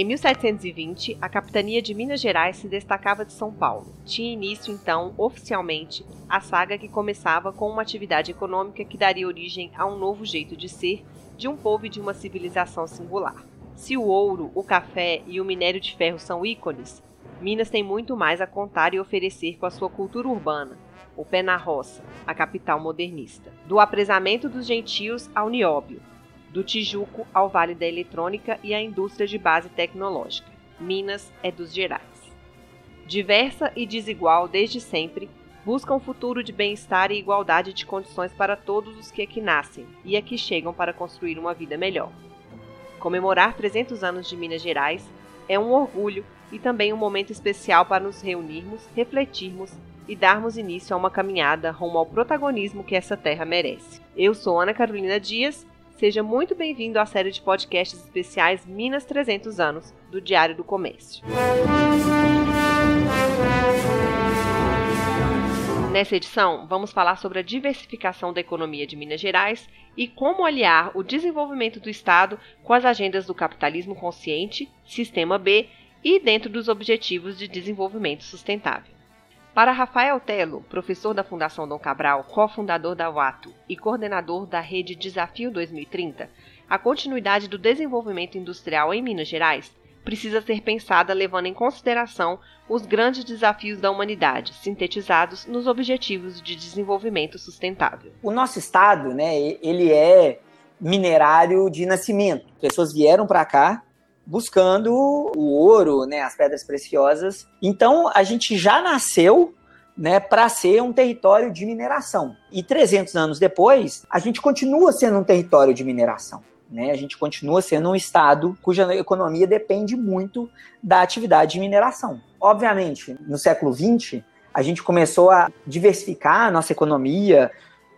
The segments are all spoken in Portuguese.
Em 1720, a capitania de Minas Gerais se destacava de São Paulo. Tinha início, então, oficialmente, a saga que começava com uma atividade econômica que daria origem a um novo jeito de ser de um povo e de uma civilização singular. Se o ouro, o café e o minério de ferro são ícones, Minas tem muito mais a contar e oferecer com a sua cultura urbana, o pé na roça, a capital modernista. Do apresamento dos gentios ao nióbio, do Tijuco ao Vale da Eletrônica e à indústria de base tecnológica. Minas é dos Gerais. Diversa e desigual desde sempre, busca um futuro de bem-estar e igualdade de condições para todos os que aqui nascem e aqui chegam para construir uma vida melhor. Comemorar 300 anos de Minas Gerais é um orgulho e também um momento especial para nos reunirmos, refletirmos e darmos início a uma caminhada rumo ao protagonismo que essa terra merece. Eu sou Ana Carolina Dias Seja muito bem-vindo à série de podcasts especiais Minas 300 anos, do Diário do Comércio. Nessa edição, vamos falar sobre a diversificação da economia de Minas Gerais e como aliar o desenvolvimento do Estado com as agendas do capitalismo consciente, Sistema B e dentro dos Objetivos de Desenvolvimento Sustentável. Para Rafael Telo, professor da Fundação Dom Cabral, cofundador da UATO e coordenador da rede Desafio 2030, a continuidade do desenvolvimento industrial em Minas Gerais precisa ser pensada levando em consideração os grandes desafios da humanidade, sintetizados nos Objetivos de Desenvolvimento Sustentável. O nosso estado, né, ele é minerário de nascimento. Pessoas vieram para cá buscando o ouro, né, as pedras preciosas. Então a gente já nasceu né, para ser um território de mineração. E 300 anos depois, a gente continua sendo um território de mineração. Né? A gente continua sendo um estado cuja economia depende muito da atividade de mineração. Obviamente, no século XX, a gente começou a diversificar a nossa economia,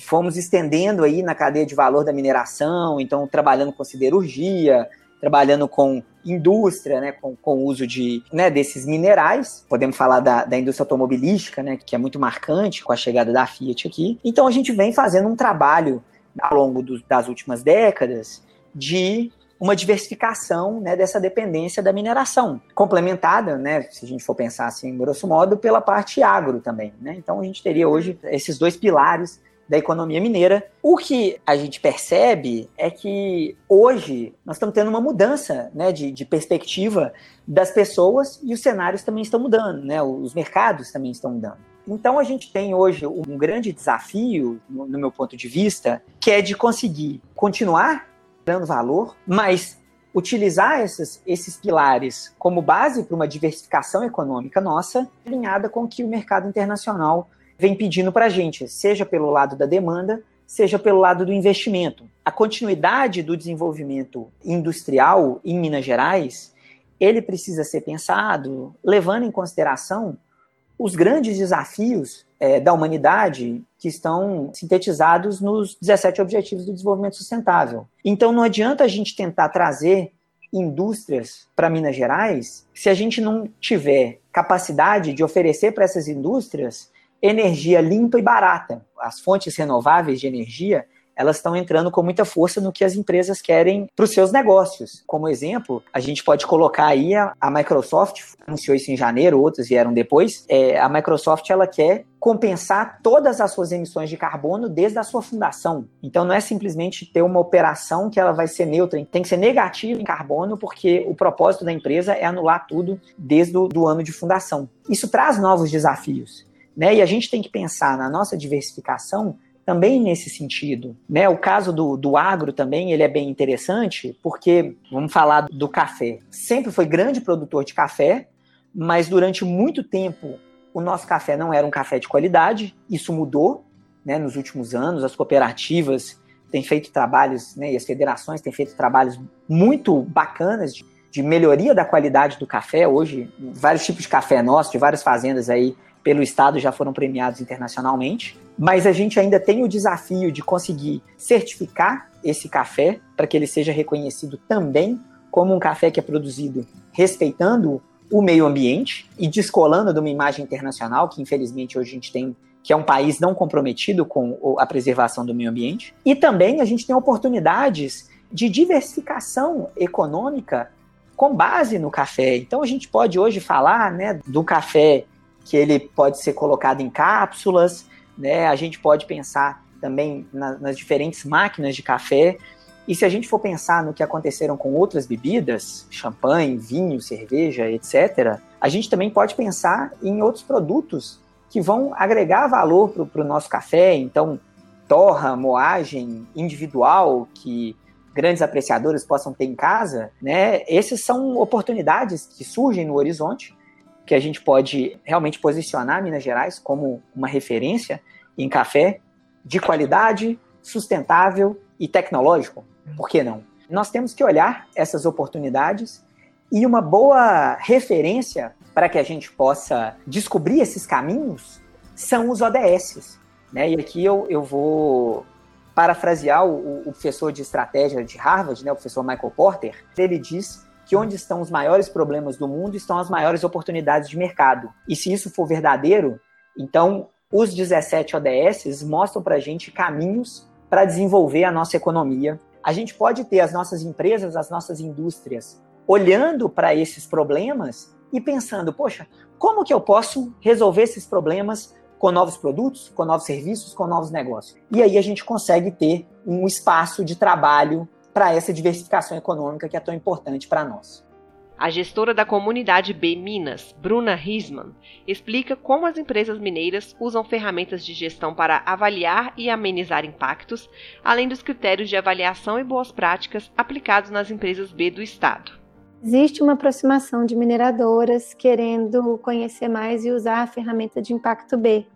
fomos estendendo aí na cadeia de valor da mineração, então trabalhando com siderurgia, trabalhando com indústria, né, com, com o uso de, né, desses minerais. Podemos falar da, da indústria automobilística, né, que é muito marcante com a chegada da Fiat aqui. Então a gente vem fazendo um trabalho ao longo do, das últimas décadas de uma diversificação né, dessa dependência da mineração, complementada, né, se a gente for pensar assim, grosso modo, pela parte agro também. Né? Então a gente teria hoje esses dois pilares da economia mineira. O que a gente percebe é que hoje nós estamos tendo uma mudança né, de, de perspectiva das pessoas e os cenários também estão mudando, né, os mercados também estão mudando. Então a gente tem hoje um grande desafio, no, no meu ponto de vista, que é de conseguir continuar dando valor, mas utilizar esses, esses pilares como base para uma diversificação econômica nossa, alinhada com o que o mercado internacional vem pedindo para a gente, seja pelo lado da demanda, seja pelo lado do investimento. A continuidade do desenvolvimento industrial em Minas Gerais, ele precisa ser pensado levando em consideração os grandes desafios é, da humanidade que estão sintetizados nos 17 Objetivos do Desenvolvimento Sustentável. Então não adianta a gente tentar trazer indústrias para Minas Gerais se a gente não tiver capacidade de oferecer para essas indústrias energia limpa e barata. As fontes renováveis de energia elas estão entrando com muita força no que as empresas querem para os seus negócios. Como exemplo, a gente pode colocar aí a, a Microsoft, anunciou isso em janeiro, outras vieram depois. É, a Microsoft ela quer compensar todas as suas emissões de carbono desde a sua fundação. Então não é simplesmente ter uma operação que ela vai ser neutra, tem que ser negativa em carbono, porque o propósito da empresa é anular tudo desde o do ano de fundação. Isso traz novos desafios. Né? E a gente tem que pensar na nossa diversificação também nesse sentido. Né? O caso do, do agro também ele é bem interessante, porque, vamos falar do café. Sempre foi grande produtor de café, mas durante muito tempo o nosso café não era um café de qualidade. Isso mudou né, nos últimos anos. As cooperativas têm feito trabalhos, né, e as federações têm feito trabalhos muito bacanas de, de melhoria da qualidade do café. Hoje, vários tipos de café nosso, de várias fazendas aí pelo Estado já foram premiados internacionalmente, mas a gente ainda tem o desafio de conseguir certificar esse café para que ele seja reconhecido também como um café que é produzido respeitando o meio ambiente e descolando de uma imagem internacional que infelizmente hoje a gente tem que é um país não comprometido com a preservação do meio ambiente. E também a gente tem oportunidades de diversificação econômica com base no café. Então a gente pode hoje falar né, do café que ele pode ser colocado em cápsulas, né? A gente pode pensar também na, nas diferentes máquinas de café. E se a gente for pensar no que aconteceram com outras bebidas, champanhe, vinho, cerveja, etc., a gente também pode pensar em outros produtos que vão agregar valor para o nosso café. Então, torra, moagem individual que grandes apreciadores possam ter em casa, né? Essas são oportunidades que surgem no horizonte que a gente pode realmente posicionar Minas Gerais como uma referência em café de qualidade, sustentável e tecnológico. Por que não? Nós temos que olhar essas oportunidades e uma boa referência para que a gente possa descobrir esses caminhos são os ODSs. Né? E aqui eu, eu vou parafrasear o, o professor de estratégia de Harvard, né, o professor Michael Porter. Ele diz que onde estão os maiores problemas do mundo estão as maiores oportunidades de mercado. E se isso for verdadeiro, então os 17 ODS mostram para a gente caminhos para desenvolver a nossa economia. A gente pode ter as nossas empresas, as nossas indústrias olhando para esses problemas e pensando, poxa, como que eu posso resolver esses problemas com novos produtos, com novos serviços, com novos negócios? E aí a gente consegue ter um espaço de trabalho para essa diversificação econômica que é tão importante para nós. A gestora da comunidade B Minas, Bruna Risman, explica como as empresas mineiras usam ferramentas de gestão para avaliar e amenizar impactos, além dos critérios de avaliação e boas práticas aplicados nas empresas B do estado. Existe uma aproximação de mineradoras querendo conhecer mais e usar a ferramenta de impacto B,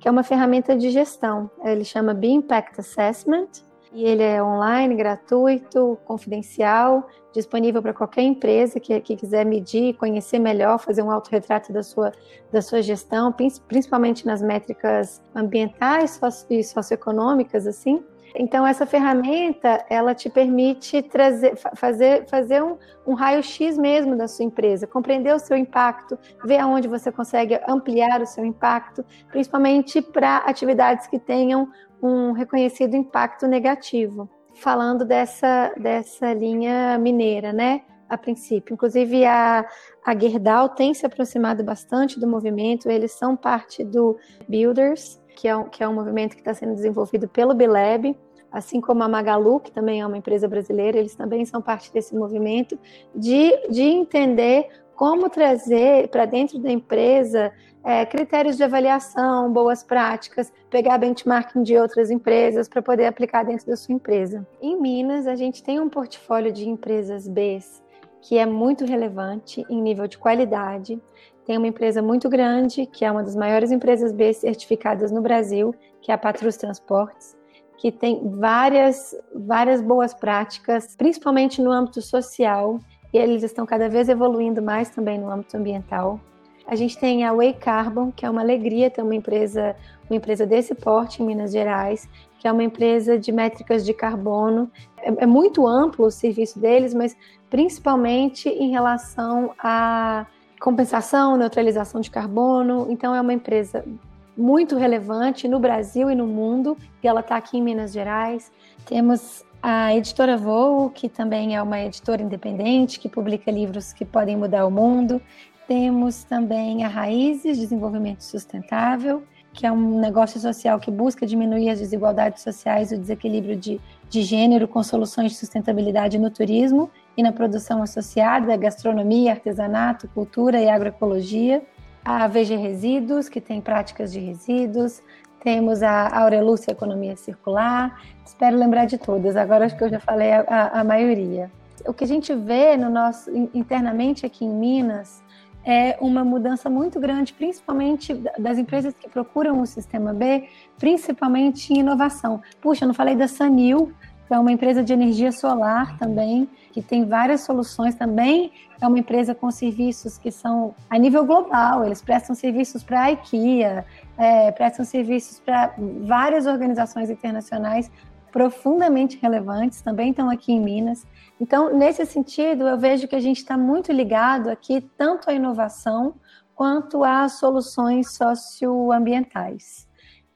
que é uma ferramenta de gestão. Ele chama B Impact Assessment e ele é online, gratuito, confidencial, disponível para qualquer empresa que, que quiser medir, conhecer melhor, fazer um autorretrato da sua, da sua gestão, principalmente nas métricas ambientais e socioeconômicas, assim. Então, essa ferramenta, ela te permite trazer, fazer, fazer um, um raio-x mesmo da sua empresa, compreender o seu impacto, ver aonde você consegue ampliar o seu impacto, principalmente para atividades que tenham um reconhecido impacto negativo. Falando dessa, dessa linha mineira, né? A princípio. Inclusive, a, a Gerdau tem se aproximado bastante do movimento, eles são parte do Builders, que é um, que é um movimento que está sendo desenvolvido pelo Bileb, assim como a Magalu, que também é uma empresa brasileira, eles também são parte desse movimento, de, de entender como trazer para dentro da empresa é, critérios de avaliação, boas práticas, pegar benchmarking de outras empresas para poder aplicar dentro da sua empresa. Em Minas, a gente tem um portfólio de empresas Bs que é muito relevante em nível de qualidade. Tem uma empresa muito grande, que é uma das maiores empresas B certificadas no Brasil, que é a Patrus Transportes, que tem várias, várias boas práticas, principalmente no âmbito social, e eles estão cada vez evoluindo mais também no âmbito ambiental. A gente tem a Way Carbon, que é uma alegria ter uma empresa, uma empresa desse porte em Minas Gerais, que é uma empresa de métricas de carbono. É, é muito amplo o serviço deles, mas principalmente em relação à compensação, neutralização de carbono. Então, é uma empresa muito relevante no Brasil e no mundo, e ela está aqui em Minas Gerais. Temos a editora Voo, que também é uma editora independente, que publica livros que podem mudar o mundo. Temos também a Raízes Desenvolvimento Sustentável, que é um negócio social que busca diminuir as desigualdades sociais e o desequilíbrio de, de gênero com soluções de sustentabilidade no turismo e na produção associada, gastronomia, artesanato, cultura e agroecologia. A VG Resíduos, que tem práticas de resíduos. Temos a Aurelúcia Economia Circular. Espero lembrar de todas, agora acho que eu já falei a, a, maioria. O que a gente vê no nosso internamente aqui em Minas é uma mudança muito grande, principalmente das empresas que procuram o sistema B, principalmente em inovação. Puxa, eu não falei da Sanil, é uma empresa de energia solar também, que tem várias soluções também. É uma empresa com serviços que são a nível global, eles prestam serviços para a IKEA, é, prestam serviços para várias organizações internacionais profundamente relevantes, também estão aqui em Minas. Então, nesse sentido, eu vejo que a gente está muito ligado aqui tanto à inovação quanto às soluções socioambientais.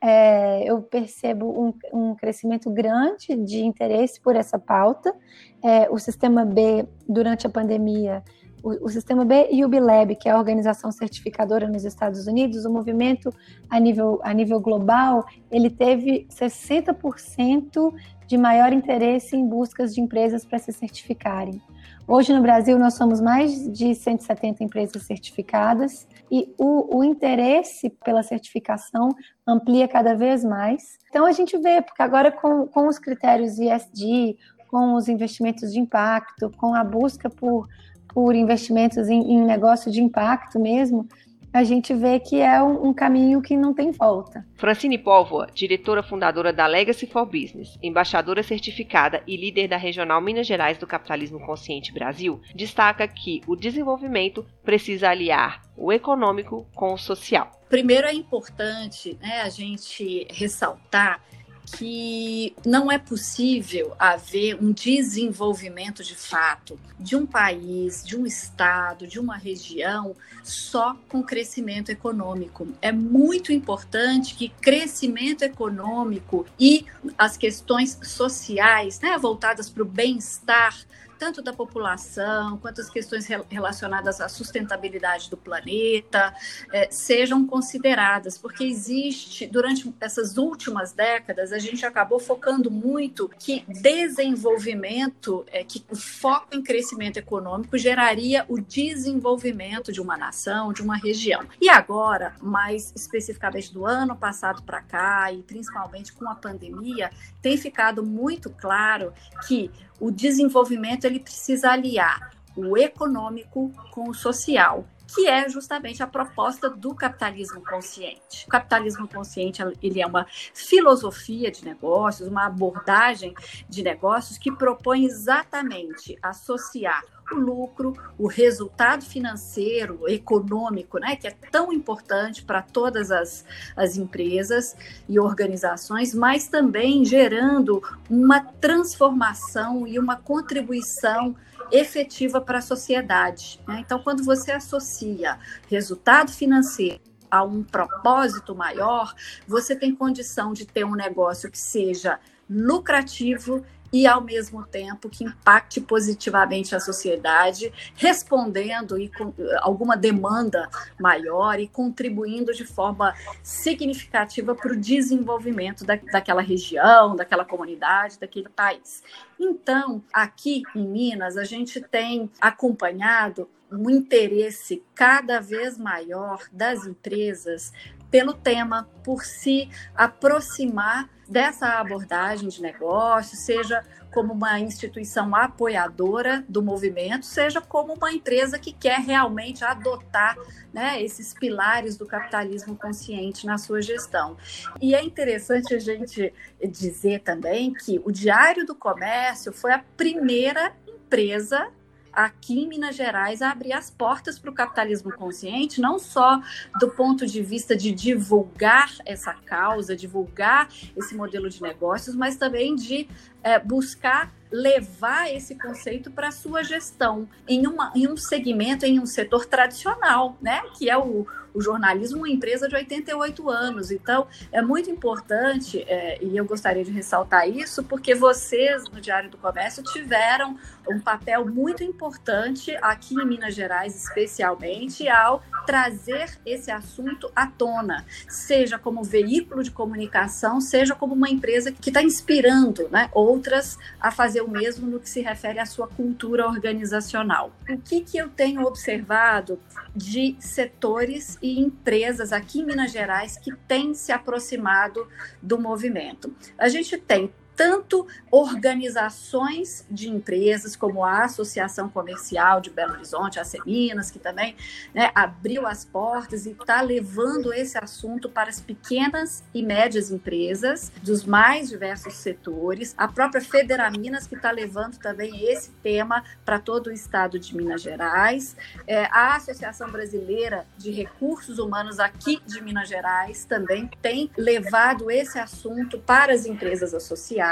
É, eu percebo um, um, crescimento grande de interesse por essa pauta. É, o Sistema B, durante a pandemia, o, o, Sistema B e o BILAB, que é a organização certificadora nos Estados Unidos, o movimento a nível, a nível global, ele teve 60% de maior interesse em buscas de empresas para se certificarem. Hoje no Brasil nós somos mais de 170 empresas certificadas e o, o, interesse pela certificação amplia cada vez mais. Então a gente vê, porque agora com, com os critérios ESG, com os investimentos de impacto, com a busca por, por investimentos em, em negócio de impacto mesmo, a gente vê que é um, um, caminho que não tem volta. Francine Póvoa, diretora fundadora da Legacy for Business, embaixadora certificada e líder da Regional Minas Gerais do Capitalismo Consciente Brasil, destaca que o desenvolvimento precisa aliar o econômico com o social. Primeiro é importante né, a gente ressaltar que não é possível haver um desenvolvimento de fato de um país, de um estado, de uma região só com crescimento econômico. É muito importante que crescimento econômico e as questões sociais, né, voltadas para o bem-estar tanto da população quanto as questões relacionadas à sustentabilidade do planeta é, sejam consideradas, porque existe, durante essas últimas décadas, a gente acabou focando muito que desenvolvimento, é, que o foco em crescimento econômico geraria o desenvolvimento de uma nação, de uma região. E agora, mais especificamente do ano passado para cá, e principalmente com a pandemia, tem ficado muito claro que o desenvolvimento ele precisa aliar o econômico com o social, que é justamente a proposta do capitalismo consciente. O capitalismo consciente ele é uma filosofia de negócios, uma abordagem de negócios que propõe exatamente associar o lucro, o resultado financeiro, econômico, né, que é tão importante para todas as, as empresas e organizações, mas também gerando uma transformação e uma contribuição efetiva para a sociedade. Né? Então, quando você associa resultado financeiro a um propósito maior, você tem condição de ter um negócio que seja lucrativo e, ao mesmo tempo, que impacte positivamente a sociedade, respondendo e com alguma demanda maior e contribuindo de forma significativa para o desenvolvimento da, daquela região, daquela comunidade, daquele país. Então, aqui em Minas, a gente tem acompanhado um interesse cada vez maior das empresas pelo tema, por se aproximar dessa abordagem de negócio, seja como uma instituição apoiadora do movimento, seja como uma empresa que quer realmente adotar né, esses pilares do capitalismo consciente na sua gestão. E é interessante a gente dizer também que o Diário do Comércio foi a primeira empresa aqui em Minas Gerais a abrir as portas para o capitalismo consciente, não só do ponto de vista de divulgar essa causa, divulgar esse modelo de negócios, mas também de é, buscar levar esse conceito para a sua gestão em, uma, em um segmento, em um setor tradicional, né? Que é o, o jornalismo, uma empresa de 88 anos. Então, é muito importante, é, e eu gostaria de ressaltar isso, porque vocês, no Diário do Comércio, tiveram um papel muito importante aqui em Minas Gerais, especialmente, ao trazer esse assunto à tona, seja como veículo de comunicação, seja como uma empresa que está inspirando né, outras a fazer o mesmo no que se refere à sua cultura organizacional. O que, que eu tenho observado de setores e empresas aqui em Minas Gerais que têm se aproximado do movimento? A gente tem tanto organizações de empresas, como a Associação Comercial de Belo Horizonte, a Seminas, que também né, abriu as portas e está levando esse assunto para as pequenas e médias empresas dos mais diversos setores, a própria Federaminas, que está levando também esse tema para todo o estado de Minas Gerais, é, a Associação Brasileira de Recursos Humanos aqui de Minas Gerais também tem levado esse assunto para as empresas associadas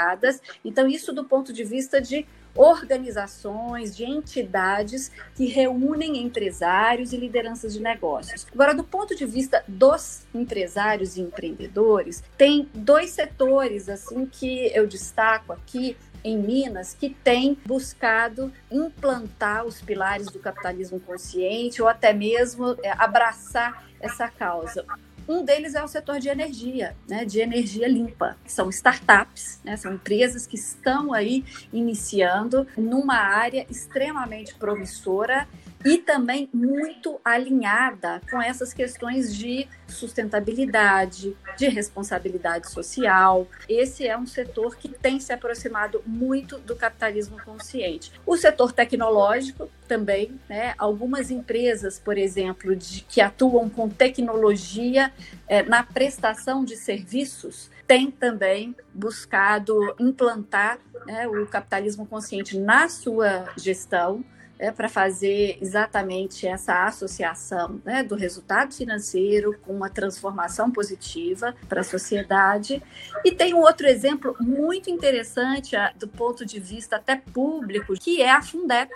então, isso do ponto de vista de organizações, de entidades que reúnem empresários e lideranças de negócios. Agora, do ponto de vista dos empresários e empreendedores, tem dois setores assim que eu destaco aqui em Minas que tem buscado implantar os pilares do capitalismo consciente ou até mesmo é, abraçar essa causa. Um deles é o setor de energia, né, de energia limpa. São startups, né, são empresas que estão aí iniciando numa área extremamente promissora e também muito alinhada com essas questões de sustentabilidade, de responsabilidade social. Esse é um setor que tem se aproximado muito do capitalismo consciente. O setor tecnológico também, né? Algumas empresas, por exemplo, de, que atuam com tecnologia é, na prestação de serviços, têm também buscado implantar né, o capitalismo consciente na sua gestão é, para fazer exatamente essa associação né, do resultado financeiro com uma transformação positiva para a sociedade. E tem um outro exemplo muito interessante do ponto de vista até público, que é a Fundep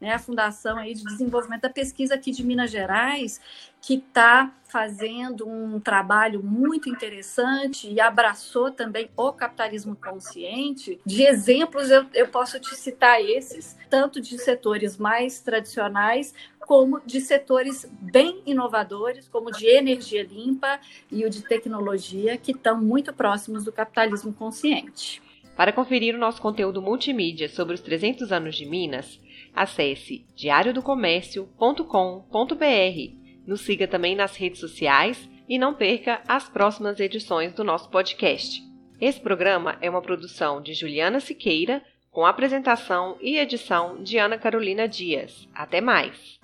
né, a Fundação aí de Desenvolvimento da Pesquisa aqui de Minas Gerais, que está fazendo um trabalho muito interessante e abraçou também o capitalismo consciente. De exemplos, eu, eu posso te citar esses, tanto de setores mais tradicionais, como de setores bem inovadores, como de energia limpa e o de tecnologia, que estão muito próximos do capitalismo consciente. Para conferir o nosso conteúdo multimídia sobre os 300 anos de Minas, acesse diariodocomércio.com.br. Nos siga também nas redes sociais e não perca as próximas edições do nosso podcast. Esse programa é uma produção de Juliana Siqueira, com apresentação e edição de Ana Carolina Dias. Até mais!